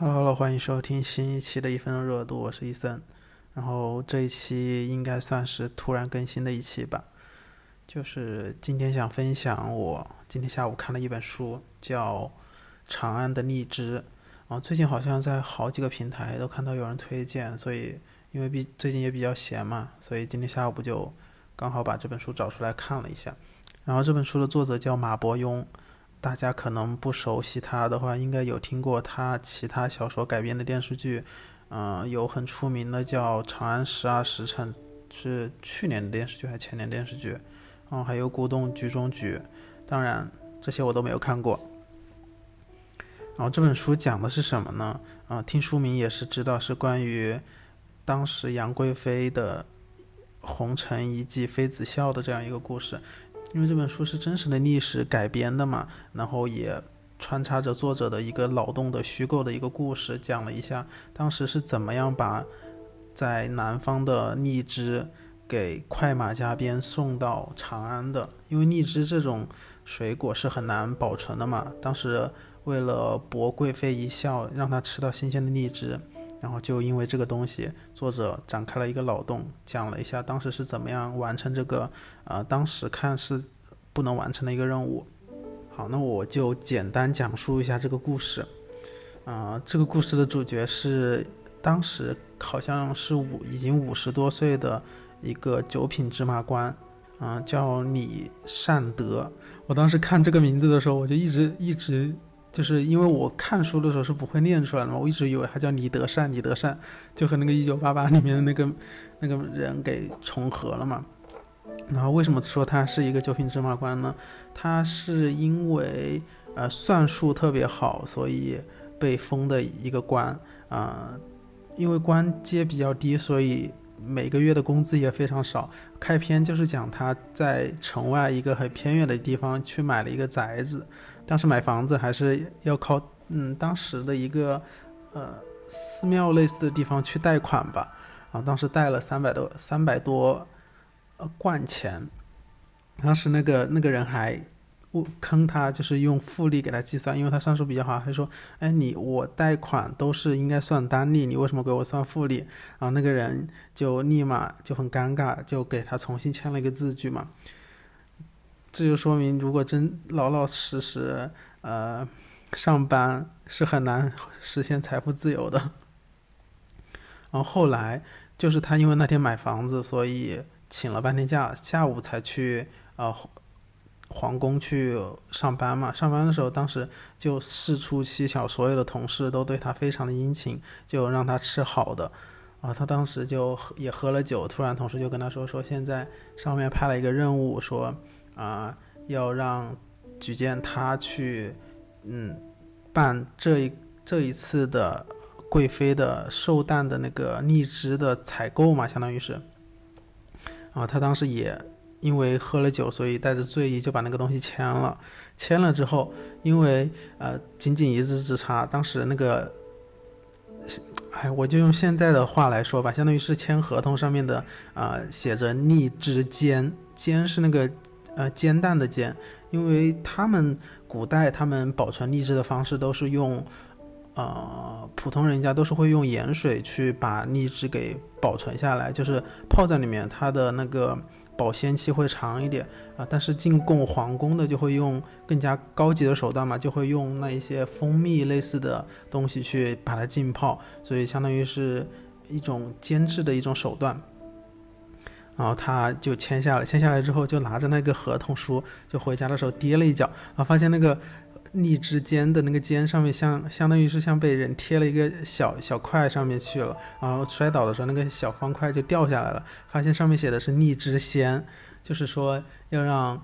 Hello，欢迎收听新一期的一分钟热度，我是伊森。然后这一期应该算是突然更新的一期吧，就是今天想分享我今天下午看了一本书，叫《长安的荔枝》。啊，最近好像在好几个平台都看到有人推荐，所以因为比最近也比较闲嘛，所以今天下午就刚好把这本书找出来看了一下。然后这本书的作者叫马伯庸。大家可能不熟悉他的话，应该有听过他其他小说改编的电视剧，嗯，有很出名的叫《长安十二时辰》，是去年的电视剧还是前年电视剧？嗯，还有《古董局中局》，当然这些我都没有看过。然后这本书讲的是什么呢？啊，听书名也是知道是关于当时杨贵妃的红尘一记妃子笑的这样一个故事。因为这本书是真实的历史改编的嘛，然后也穿插着作者的一个脑洞的虚构的一个故事，讲了一下当时是怎么样把在南方的荔枝给快马加鞭送到长安的。因为荔枝这种水果是很难保存的嘛，当时为了博贵妃一笑，让她吃到新鲜的荔枝。然后就因为这个东西，作者展开了一个脑洞，讲了一下当时是怎么样完成这个，呃，当时看是不能完成的一个任务。好，那我就简单讲述一下这个故事。啊，这个故事的主角是当时好像是五已经五十多岁的一个九品芝麻官，啊，叫李善德。我当时看这个名字的时候，我就一直一直。就是因为我看书的时候是不会念出来的嘛，我一直以为他叫李德善，李德善就和那个《一九八八》里面的那个那个人给重合了嘛。然后为什么说他是一个九品芝麻官呢？他是因为呃算术特别好，所以被封的一个官啊。因为官阶比较低，所以每个月的工资也非常少。开篇就是讲他在城外一个很偏远的地方去买了一个宅子。当时买房子还是要靠嗯当时的一个呃寺庙类似的地方去贷款吧，啊，当时贷了三百多三百多呃贯钱，当时那个那个人还误坑他，就是用复利给他计算，因为他算术比较好，他说，哎你我贷款都是应该算单利，你为什么给我算复利？然后那个人就立马就很尴尬，就给他重新签了一个字据嘛。这就说明，如果真老老实实，呃，上班是很难实现财富自由的。然后后来就是他因为那天买房子，所以请了半天假，下午才去呃皇宫去上班嘛。上班的时候，当时就四处蹊跷，所有的同事都对他非常的殷勤，就让他吃好的。啊，他当时就也喝了酒，突然同事就跟他说说，现在上面派了一个任务，说。啊，要让举荐他去，嗯，办这一这一次的贵妃的寿诞的那个荔枝的采购嘛，相当于是。啊，他当时也因为喝了酒，所以带着醉意就把那个东西签了。签了之后，因为呃仅仅一字之差，当时那个，哎，我就用现在的话来说吧，相当于是签合同上面的啊，写着荔枝煎，煎是那个。呃，煎蛋的煎，因为他们古代他们保存荔枝的方式都是用，呃，普通人家都是会用盐水去把荔枝给保存下来，就是泡在里面，它的那个保鲜期会长一点啊。但是进贡皇宫的就会用更加高级的手段嘛，就会用那一些蜂蜜类似的东西去把它浸泡，所以相当于是一种煎制的一种手段。然后他就签下了，签下来之后就拿着那个合同书，就回家的时候跌了一跤，然后发现那个荔枝尖的那个尖上面像相当于是像被人贴了一个小小块上面去了，然后摔倒的时候那个小方块就掉下来了，发现上面写的是荔枝鲜，就是说要让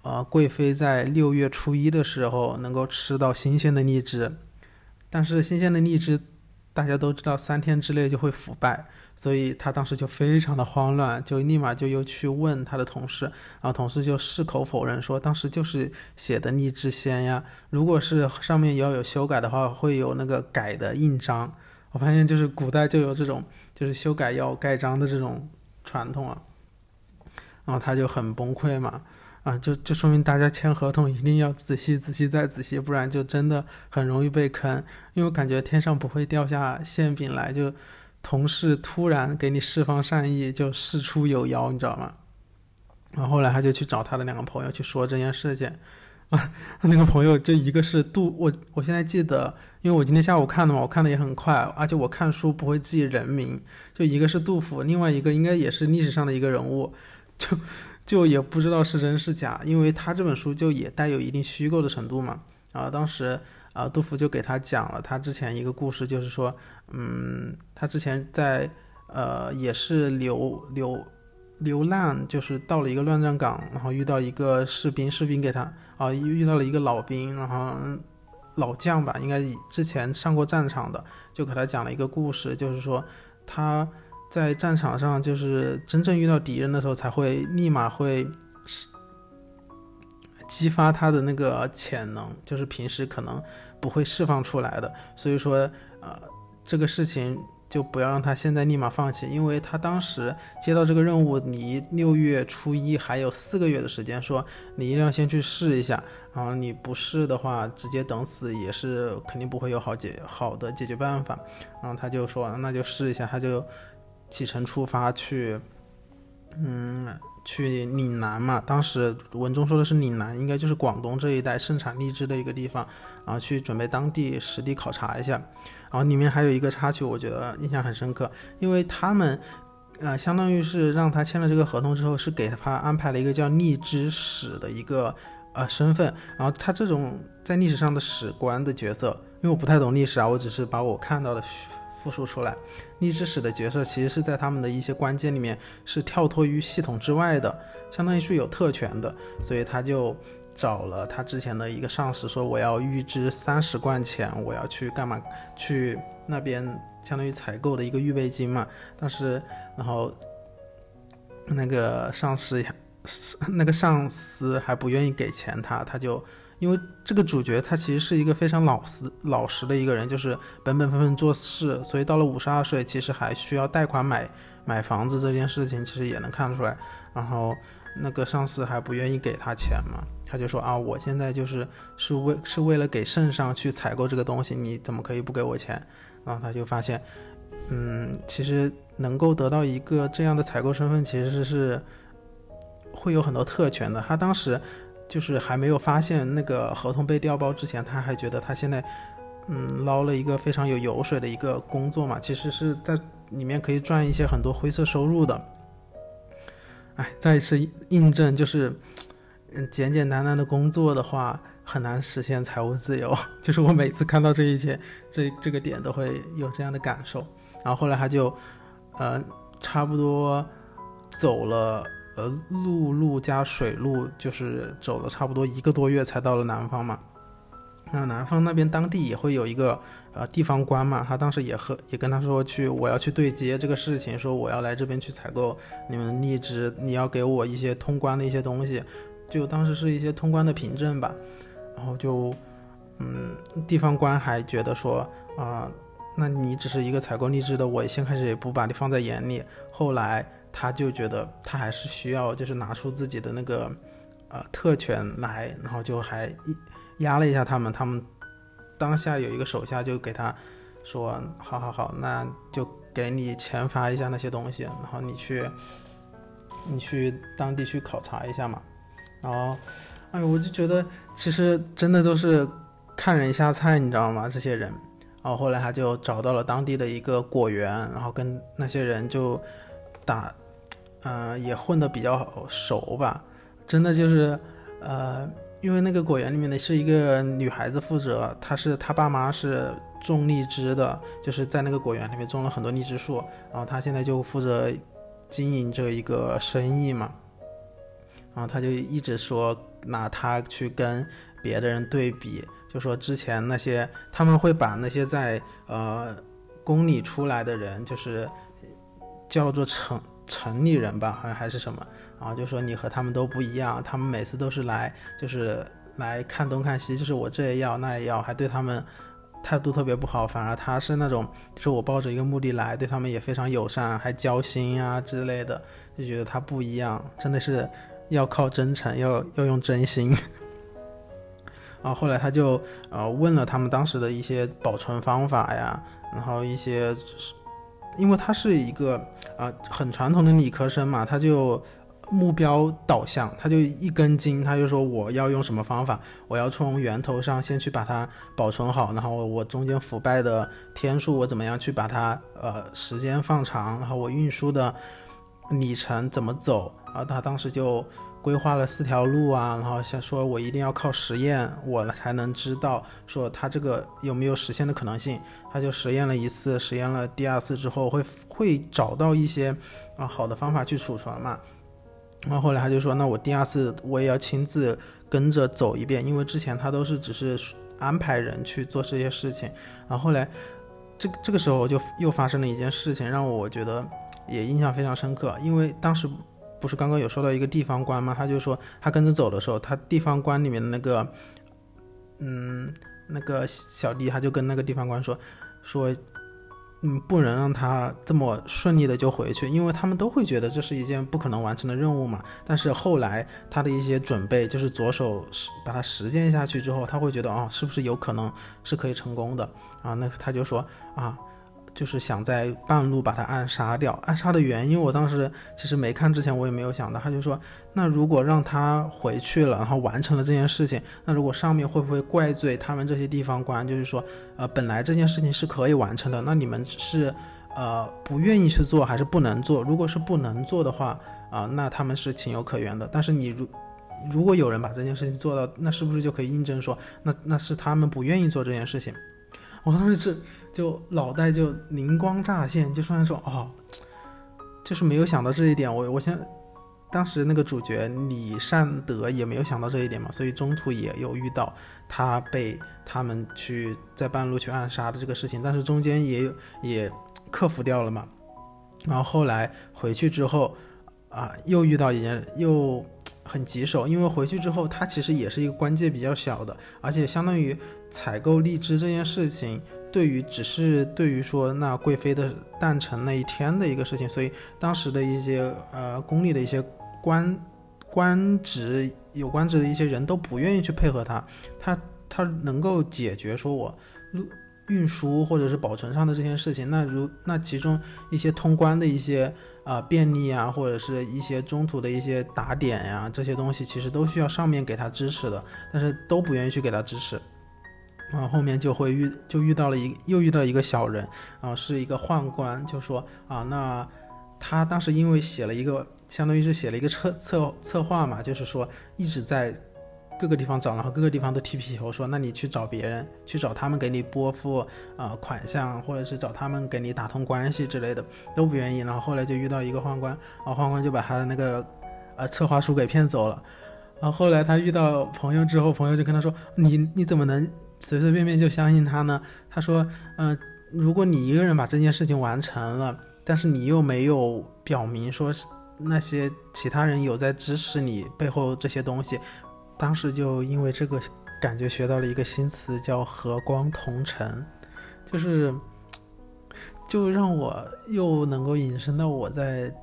呃贵妃在六月初一的时候能够吃到新鲜的荔枝，但是新鲜的荔枝。大家都知道三天之内就会腐败，所以他当时就非常的慌乱，就立马就又去问他的同事，然后同事就矢口否认说当时就是写的荔枝鲜呀，如果是上面要有修改的话，会有那个改的印章。我发现就是古代就有这种就是修改要盖章的这种传统啊，然后他就很崩溃嘛，啊，就就说明大家签合同一定要仔细、仔细再仔细，不然就真的很容易被坑。因为我感觉天上不会掉下馅饼来，就同事突然给你释放善意，就事出有妖，你知道吗？然后后来他就去找他的两个朋友去说这件事情，啊，他那个朋友就一个是杜，我我现在记得，因为我今天下午看的嘛，我看的也很快，而且我看书不会记人名，就一个是杜甫，另外一个应该也是历史上的一个人物，就。就也不知道是真是假，因为他这本书就也带有一定虚构的程度嘛。然后当时啊，杜甫就给他讲了他之前一个故事，就是说，嗯，他之前在呃也是流流流浪，就是到了一个乱葬岗，然后遇到一个士兵，士兵给他啊遇到了一个老兵，然后老将吧，应该之前上过战场的，就给他讲了一个故事，就是说他。在战场上，就是真正遇到敌人的时候，才会立马会激发他的那个潜能，就是平时可能不会释放出来的。所以说，呃，这个事情就不要让他现在立马放弃，因为他当时接到这个任务，离六月初一还有四个月的时间，说你一定要先去试一下，然后你不试的话，直接等死也是肯定不会有好解好的解决办法。然后他就说，那就试一下，他就。启程出发去，嗯，去岭南嘛。当时文中说的是岭南，应该就是广东这一带盛产荔枝的一个地方。然后去准备当地实地考察一下。然后里面还有一个插曲，我觉得印象很深刻，因为他们，呃，相当于是让他签了这个合同之后，是给他安排了一个叫荔枝史的一个呃身份。然后他这种在历史上的史官的角色，因为我不太懂历史啊，我只是把我看到的。复述出来，荔枝史的角色其实是在他们的一些关键里面是跳脱于系统之外的，相当于是有特权的，所以他就找了他之前的一个上司，说我要预支三十贯钱，我要去干嘛？去那边相当于采购的一个预备金嘛。当时，然后那个上司，那个上司还不愿意给钱他，他就。因为这个主角他其实是一个非常老实老实的一个人，就是本本分分做事，所以到了五十二岁，其实还需要贷款买买房子这件事情，其实也能看出来。然后那个上司还不愿意给他钱嘛，他就说啊，我现在就是是为是为了给圣上去采购这个东西，你怎么可以不给我钱？然后他就发现，嗯，其实能够得到一个这样的采购身份，其实是会有很多特权的。他当时。就是还没有发现那个合同被调包之前，他还觉得他现在，嗯，捞了一个非常有油水的一个工作嘛，其实是在里面可以赚一些很多灰色收入的。哎，再一次印证，就是，嗯，简简单单的工作的话，很难实现财务自由。就是我每次看到这一切，这这个点都会有这样的感受。然后后来他就，呃，差不多走了。呃，陆路加水路，就是走了差不多一个多月才到了南方嘛。那南方那边当地也会有一个呃地方官嘛，他当时也和也跟他说去，我要去对接这个事情，说我要来这边去采购你们荔枝，你要给我一些通关的一些东西，就当时是一些通关的凭证吧。然后就嗯，地方官还觉得说啊，那你只是一个采购荔枝的，我先开始也不把你放在眼里，后来。他就觉得他还是需要，就是拿出自己的那个，呃，特权来，然后就还压了一下他们。他们当下有一个手下就给他说：“好好好，那就给你钱发一下那些东西，然后你去，你去当地去考察一下嘛。”然后，哎，我就觉得其实真的都是看人下菜，你知道吗？这些人。然后后来他就找到了当地的一个果园，然后跟那些人就打。嗯，也混得比较熟吧，真的就是，呃，因为那个果园里面的是一个女孩子负责，她是她爸妈是种荔枝的，就是在那个果园里面种了很多荔枝树，然后她现在就负责经营这一个生意嘛，然后她就一直说拿她去跟别的人对比，就说之前那些他们会把那些在呃宫里出来的人，就是叫做成。城里人吧，好像还是什么，然后就说你和他们都不一样，他们每次都是来，就是来看东看西，就是我这也要那也要，还对他们态度特别不好，反而他是那种，就是我抱着一个目的来，对他们也非常友善，还交心啊之类的，就觉得他不一样，真的是要靠真诚，要要用真心。啊，后来他就呃问了他们当时的一些保存方法呀，然后一些，因为他是一个啊很传统的理科生嘛，他就目标导向，他就一根筋，他就说我要用什么方法，我要从源头上先去把它保存好，然后我中间腐败的天数我怎么样去把它呃时间放长，然后我运输的里程怎么走啊，他当时就。规划了四条路啊，然后想说我一定要靠实验，我才能知道说它这个有没有实现的可能性。他就实验了一次，实验了第二次之后，会会找到一些啊好的方法去储存嘛。然后后来他就说，那我第二次我也要亲自跟着走一遍，因为之前他都是只是安排人去做这些事情。然后后来这这个时候就又发生了一件事情，让我觉得也印象非常深刻，因为当时。不是刚刚有说到一个地方官吗？他就说他跟着走的时候，他地方官里面的那个，嗯，那个小弟他就跟那个地方官说，说，嗯，不能让他这么顺利的就回去，因为他们都会觉得这是一件不可能完成的任务嘛。但是后来他的一些准备，就是着手把它实践下去之后，他会觉得哦，是不是有可能是可以成功的啊？那他就说啊。就是想在半路把他暗杀掉。暗杀的原因，我当时其实没看之前，我也没有想到。他就说，那如果让他回去了，然后完成了这件事情，那如果上面会不会怪罪他们这些地方官？就是说，呃，本来这件事情是可以完成的，那你们是呃不愿意去做，还是不能做？如果是不能做的话，啊，那他们是情有可原的。但是你如如果有人把这件事情做到，那是不是就可以印证说，那那是他们不愿意做这件事情？我当时是就脑袋就灵光乍现，就突然说哦，就是没有想到这一点。我我想当时那个主角李善德也没有想到这一点嘛，所以中途也有遇到他被他们去在半路去暗杀的这个事情，但是中间也有也克服掉了嘛。然后后来回去之后啊，又遇到一件又很棘手，因为回去之后他其实也是一个关键比较小的，而且相当于。采购荔枝这件事情，对于只是对于说那贵妃的诞辰那一天的一个事情，所以当时的一些呃宫里的一些官官职有官职的一些人都不愿意去配合他，他他能够解决说我路运输或者是保存上的这件事情，那如那其中一些通关的一些啊便利啊，或者是一些中途的一些打点呀这些东西，其实都需要上面给他支持的，但是都不愿意去给他支持。然后后面就会遇就遇到了一又遇到一个小人，啊是一个宦官，就说啊，那他当时因为写了一个，相当于是写了一个策策策划嘛，就是说一直在各个地方找，然后各个地方都踢皮球，说那你去找别人，去找他们给你拨付啊款项，或者是找他们给你打通关系之类的，都不愿意。然后后来就遇到一个宦官，然后宦官就把他的那个呃策划书给骗走了。然后后来他遇到朋友之后，朋友就跟他说，你你怎么能？随随便便就相信他呢？他说：“嗯，如果你一个人把这件事情完成了，但是你又没有表明说那些其他人有在支持你背后这些东西，当时就因为这个感觉学到了一个新词，叫和光同尘，就是就让我又能够引申到我在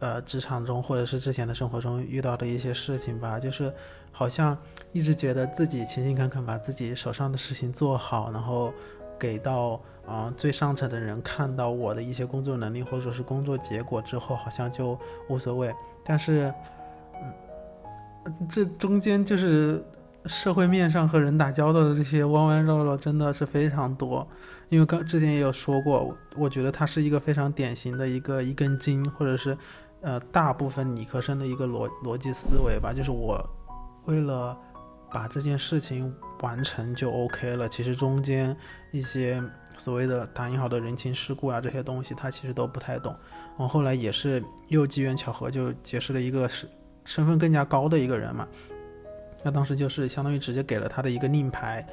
呃职场中或者是之前的生活中遇到的一些事情吧，就是。”好像一直觉得自己勤勤恳恳把自己手上的事情做好，然后给到啊最上层的人看到我的一些工作能力或者是工作结果之后，好像就无所谓。但是，这中间就是社会面上和人打交道的这些弯弯绕绕，真的是非常多。因为刚之前也有说过，我觉得他是一个非常典型的一个一根筋，或者是呃大部分理科生的一个逻逻辑思维吧，就是我。为了把这件事情完成就 OK 了，其实中间一些所谓的打引号的人情世故啊这些东西，他其实都不太懂。我后来也是又机缘巧合就结识了一个是身份更加高的一个人嘛，那当时就是相当于直接给了他的一个令牌，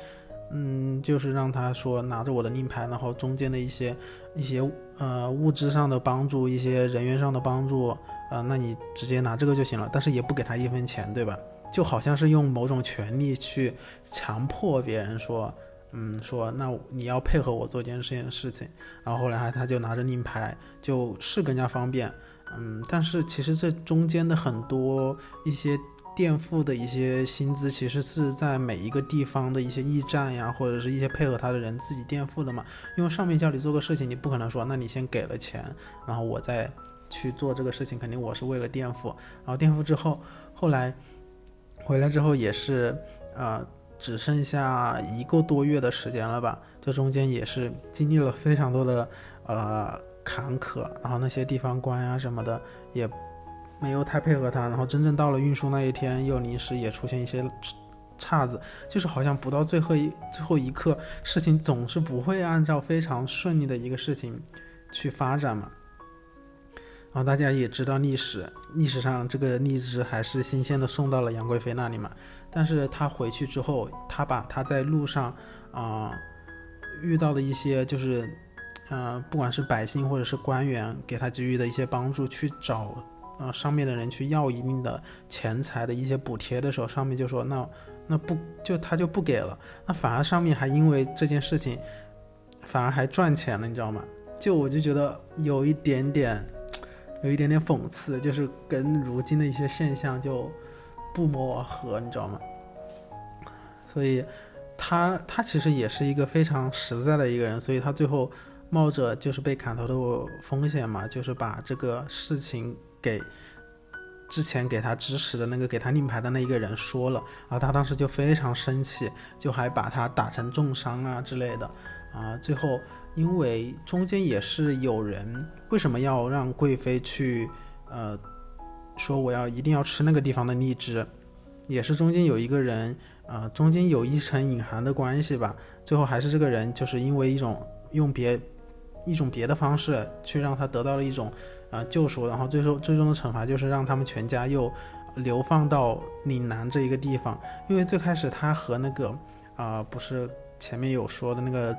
嗯，就是让他说拿着我的令牌，然后中间的一些一些呃物质上的帮助，一些人员上的帮助，呃，那你直接拿这个就行了，但是也不给他一分钱，对吧？就好像是用某种权利去强迫别人说，嗯，说那你要配合我做件这件事情。然后后来他他就拿着令牌，就是更加方便。嗯，但是其实这中间的很多一些垫付的一些薪资，其实是在每一个地方的一些驿站呀，或者是一些配合他的人自己垫付的嘛。因为上面叫你做个事情，你不可能说，那你先给了钱，然后我再去做这个事情，肯定我是为了垫付。然后垫付之后，后来回来之后也是，呃，只剩下一个多月的时间了吧。这中间也是经历了非常多的呃坎坷，然后那些地方官呀什么的也没有太配合他，然后真正到了运输那一天，又临时也出现一些岔子，就是好像不到最后一最后一刻，事情总是不会按照非常顺利的一个事情去发展嘛。然后大家也知道历史，历史上这个荔枝还是新鲜的送到了杨贵妃那里嘛。但是他回去之后，他把他在路上啊遇到的一些就是，呃，不管是百姓或者是官员给他给予的一些帮助，去找呃上面的人去要一定的钱财的一些补贴的时候，上面就说那那不就他就不给了，那反而上面还因为这件事情反而还赚钱了，你知道吗？就我就觉得有一点点。有一点点讽刺，就是跟如今的一些现象就不谋而合，你知道吗？所以他他其实也是一个非常实在的一个人，所以他最后冒着就是被砍头的风险嘛，就是把这个事情给之前给他支持的那个给他令牌的那一个人说了，然后他当时就非常生气，就还把他打成重伤啊之类的啊，最后。因为中间也是有人为什么要让贵妃去，呃，说我要一定要吃那个地方的荔枝，也是中间有一个人，呃，中间有一层隐含的关系吧。最后还是这个人就是因为一种用别一种别的方式去让他得到了一种呃救赎，然后最终最终的惩罚就是让他们全家又流放到岭南这一个地方。因为最开始他和那个啊，不是前面有说的那个。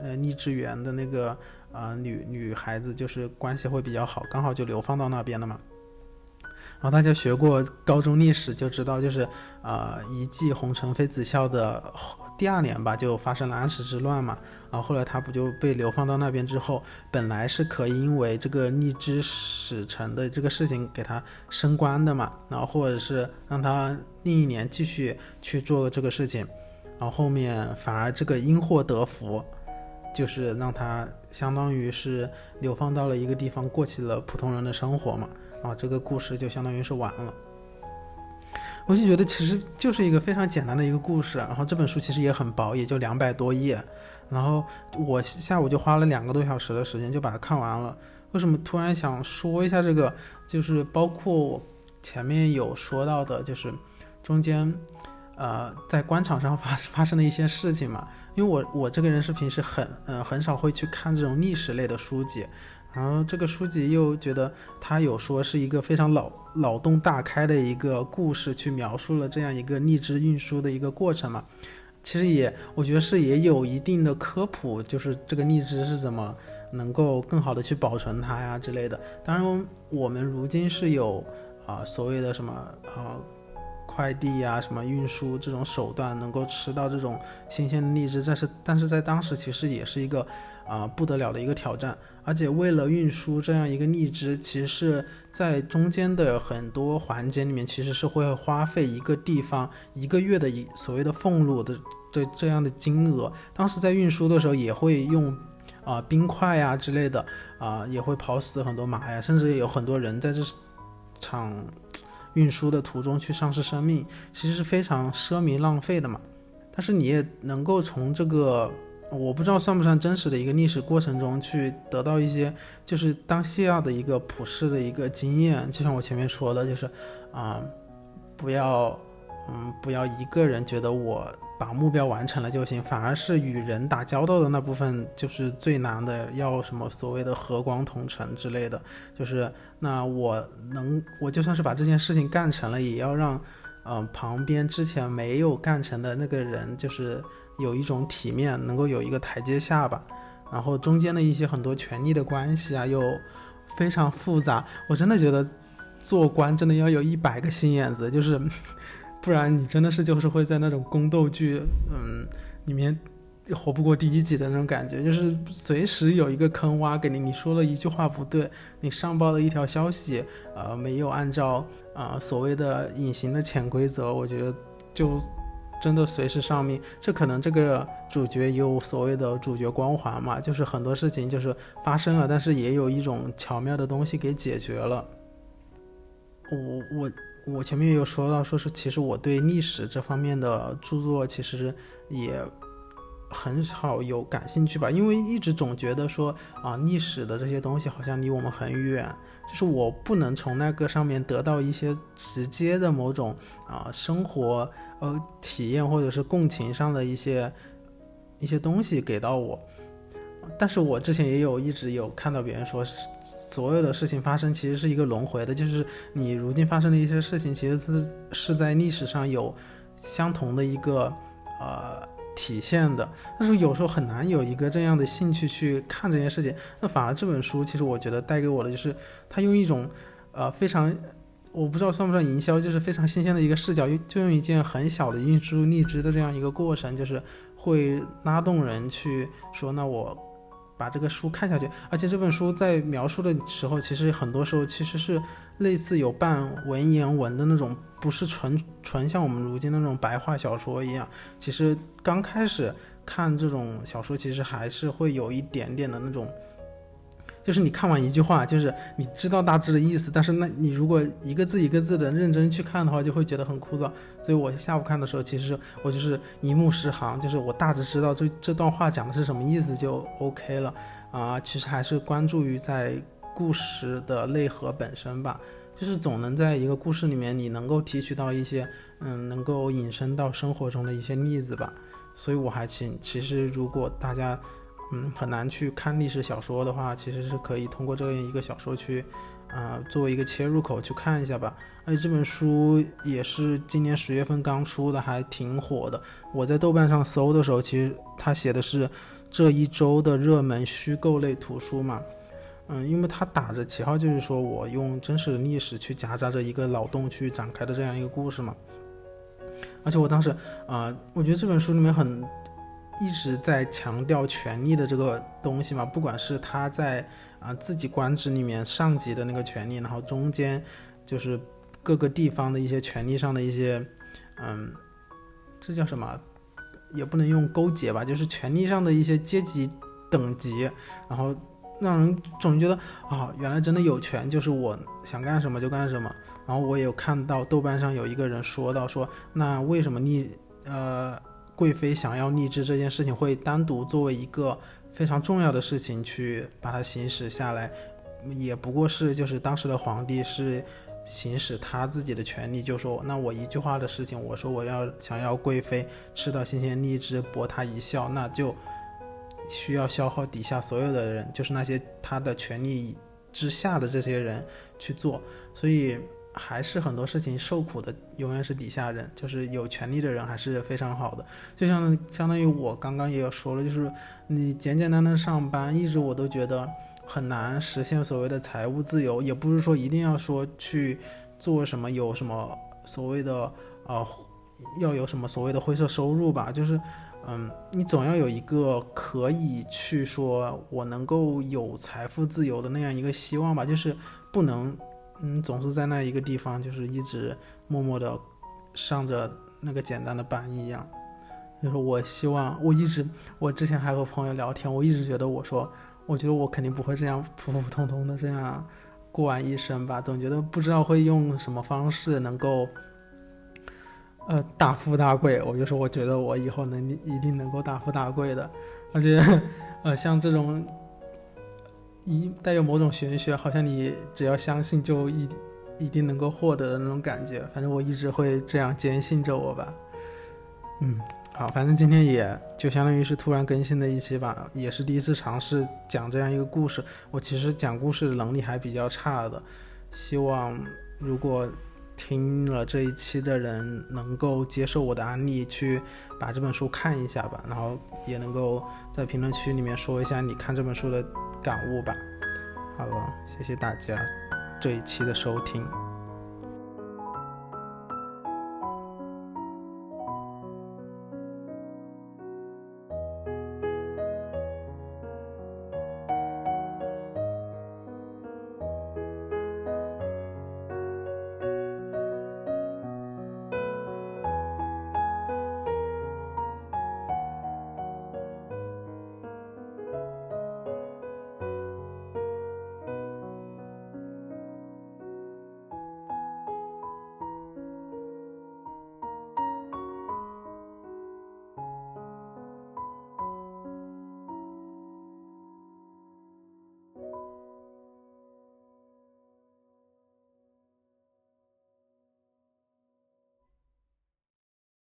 呃，荔枝园的那个呃女女孩子就是关系会比较好，刚好就流放到那边了嘛。然后大家学过高中历史就知道，就是呃一骑红尘妃子笑的第二年吧，就发生了安史之乱嘛。然后后来他不就被流放到那边之后，本来是可以因为这个荔枝使臣的这个事情给他升官的嘛，然后或者是让他另一年继续去做这个事情，然后后面反而这个因祸得福。就是让他相当于是流放到了一个地方，过起了普通人的生活嘛，啊，这个故事就相当于是完了。我就觉得其实就是一个非常简单的一个故事，然后这本书其实也很薄，也就两百多页，然后我下午就花了两个多小时的时间就把它看完了。为什么突然想说一下这个？就是包括我前面有说到的，就是中间。呃，在官场上发发生的一些事情嘛，因为我我这个人是平时很嗯很少会去看这种历史类的书籍，然后这个书籍又觉得它有说是一个非常脑脑洞大开的一个故事，去描述了这样一个荔枝运输的一个过程嘛，其实也我觉得是也有一定的科普，就是这个荔枝是怎么能够更好的去保存它呀之类的。当然，我们如今是有啊所谓的什么啊。快递呀，什么运输这种手段能够吃到这种新鲜的荔枝，但是但是在当时其实也是一个啊不得了的一个挑战，而且为了运输这样一个荔枝，其实是在中间的很多环节里面，其实是会花费一个地方一个月的一所谓的俸禄的的这样的金额。当时在运输的时候也会用啊冰块呀之类的啊，也会跑死很多马呀，甚至有很多人在这场。运输的途中去丧失生命，其实是非常奢靡浪费的嘛。但是你也能够从这个，我不知道算不算真实的一个历史过程中去得到一些，就是当下的一个普世的一个经验。就像我前面说的，就是啊，不要，嗯，不要一个人觉得我。把目标完成了就行，反而是与人打交道的那部分就是最难的，要什么所谓的和光同尘之类的，就是那我能，我就算是把这件事情干成了，也要让，嗯，旁边之前没有干成的那个人，就是有一种体面，能够有一个台阶下吧。然后中间的一些很多权力的关系啊，又非常复杂。我真的觉得做官真的要有一百个心眼子，就是。不然你真的是就是会在那种宫斗剧，嗯，里面活不过第一集的那种感觉，就是随时有一个坑挖给你。你说了一句话不对，你上报了一条消息，呃，没有按照啊所谓的隐形的潜规则，我觉得就真的随时丧命。这可能这个主角有所谓的主角光环嘛，就是很多事情就是发生了，但是也有一种巧妙的东西给解决了。我我我前面也有说到，说是其实我对历史这方面的著作其实也。很少有感兴趣吧，因为一直总觉得说啊，历史的这些东西好像离我们很远，就是我不能从那个上面得到一些直接的某种啊生活呃体验或者是共情上的一些一些东西给到我。但是我之前也有一直有看到别人说，所有的事情发生其实是一个轮回的，就是你如今发生的一些事情，其实是是在历史上有相同的一个呃。体现的，但是有时候很难有一个这样的兴趣去看这件事情。那反而这本书，其实我觉得带给我的就是，他用一种，呃，非常，我不知道算不算营销，就是非常新鲜的一个视角，就用一件很小的运输荔枝的这样一个过程，就是会拉动人去说，那我。把这个书看下去，而且这本书在描述的时候，其实很多时候其实是类似有半文言文的那种，不是纯纯像我们如今那种白话小说一样。其实刚开始看这种小说，其实还是会有一点点的那种。就是你看完一句话，就是你知道大致的意思，但是那你如果一个字一个字的认真去看的话，就会觉得很枯燥。所以我下午看的时候，其实我就是一目十行，就是我大致知道这这段话讲的是什么意思就 OK 了啊。其实还是关注于在故事的内核本身吧，就是总能在一个故事里面，你能够提取到一些嗯，能够引申到生活中的一些例子吧。所以我还请，其实如果大家。嗯，很难去看历史小说的话，其实是可以通过这样一个小说去，啊，作为一个切入口去看一下吧。而且这本书也是今年十月份刚出的，还挺火的。我在豆瓣上搜的时候，其实他写的是这一周的热门虚构类图书嘛。嗯，因为他打着旗号就是说我用真实的历史去夹杂着一个脑洞去展开的这样一个故事嘛。而且我当时啊，我觉得这本书里面很。一直在强调权力的这个东西嘛，不管是他在啊自己官职里面上级的那个权利，然后中间就是各个地方的一些权力上的一些，嗯，这叫什么？也不能用勾结吧，就是权力上的一些阶级等级，然后让人总觉得啊，原来真的有权就是我想干什么就干什么。然后我也有看到豆瓣上有一个人说到说，那为什么你呃？贵妃想要荔枝这件事情，会单独作为一个非常重要的事情去把它行使下来，也不过是就是当时的皇帝是行使他自己的权利，就说那我一句话的事情，我说我要想要贵妃吃到新鲜荔枝博她一笑，那就需要消耗底下所有的人，就是那些他的权力之下的这些人去做，所以。还是很多事情受苦的永远是底下人，就是有权利的人还是非常好的。就像相当于我刚刚也有说了，就是你简简单单上班，一直我都觉得很难实现所谓的财务自由。也不是说一定要说去做什么，有什么所谓的呃，要有什么所谓的灰色收入吧。就是嗯，你总要有一个可以去说我能够有财富自由的那样一个希望吧。就是不能。嗯，总是在那一个地方，就是一直默默的上着那个简单的班一样。就是我希望，我一直，我之前还和朋友聊天，我一直觉得，我说，我觉得我肯定不会这样普普通通的这样过完一生吧。总觉得不知道会用什么方式能够，呃，大富大贵。我就说，我觉得我以后能一定能够大富大贵的，而且，呃，像这种。一带有某种玄学，好像你只要相信就一一定能够获得的那种感觉。反正我一直会这样坚信着我吧。嗯，好，反正今天也就相当于是突然更新的一期吧，也是第一次尝试讲这样一个故事。我其实讲故事的能力还比较差的，希望如果听了这一期的人能够接受我的安利，去把这本书看一下吧，然后也能够在评论区里面说一下你看这本书的。感悟吧。好了，谢谢大家这一期的收听。